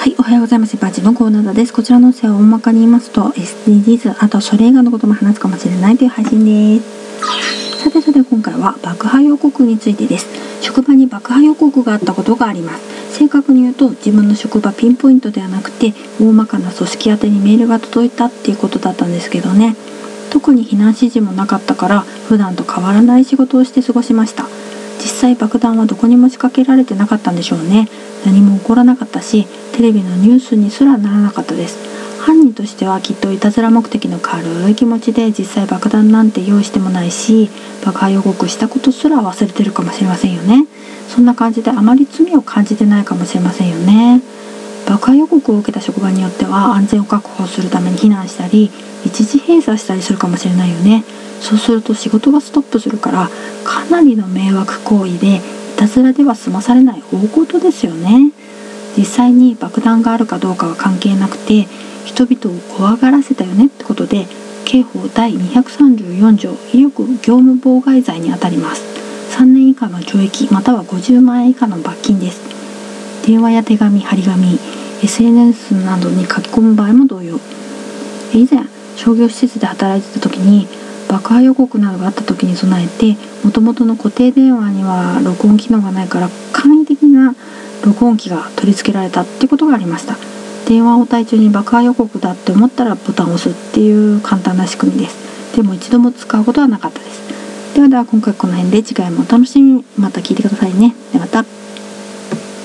はい、おはようございます。バチのコーナーです。こちらの音声は大まかに言いますと、SDGs、あとそれ以外のことも話すかもしれないという配信です。さてさて今回は爆破予告についてです。職場に爆破予告があったことがあります。正確に言うと、自分の職場ピンポイントではなくて、大まかな組織宛てにメールが届いたっていうことだったんですけどね。特に避難指示もなかったから、普段と変わらない仕事をして過ごしました。実際爆弾はどこにも仕掛けられてなかったんでしょうね何も起こらなかったしテレビのニュースにすらならなかったです。犯人としてはきっといたずら目的の軽い気持ちで実際爆弾なんて用意してもないし爆破予告したことすら忘れてるかもしれませんよね。そんな感じであまり罪を感じてないかもしれませんよね。爆破予告を受けた職場によっては安全を確保するために避難したり一時閉鎖したりするかもしれないよね。そうすると仕事がストップするからかなりの迷惑行為でいたずらでは済まされない大事ですよね。実際に爆弾があるかどうかは関係なくて人々を怖がらせたよねってことで刑法第234条威力業務妨害罪にあたります。3年以下の懲役または50万円以下の罰金です。電話や手紙張り紙 SNS などに書き込む場合も同様。以前商業施設で働いてた時に爆破予告などがあった時に備えてもともとの固定電話には録音機能がないから簡易録音機が取り付けられたってことがありました。電話応対中に爆破予告だって思ったらボタンを押すっていう簡単な仕組みです。でも一度も使うことはなかったです。ではでは今回この辺で次回もお楽しみに。また聞いてくださいね。ではまた。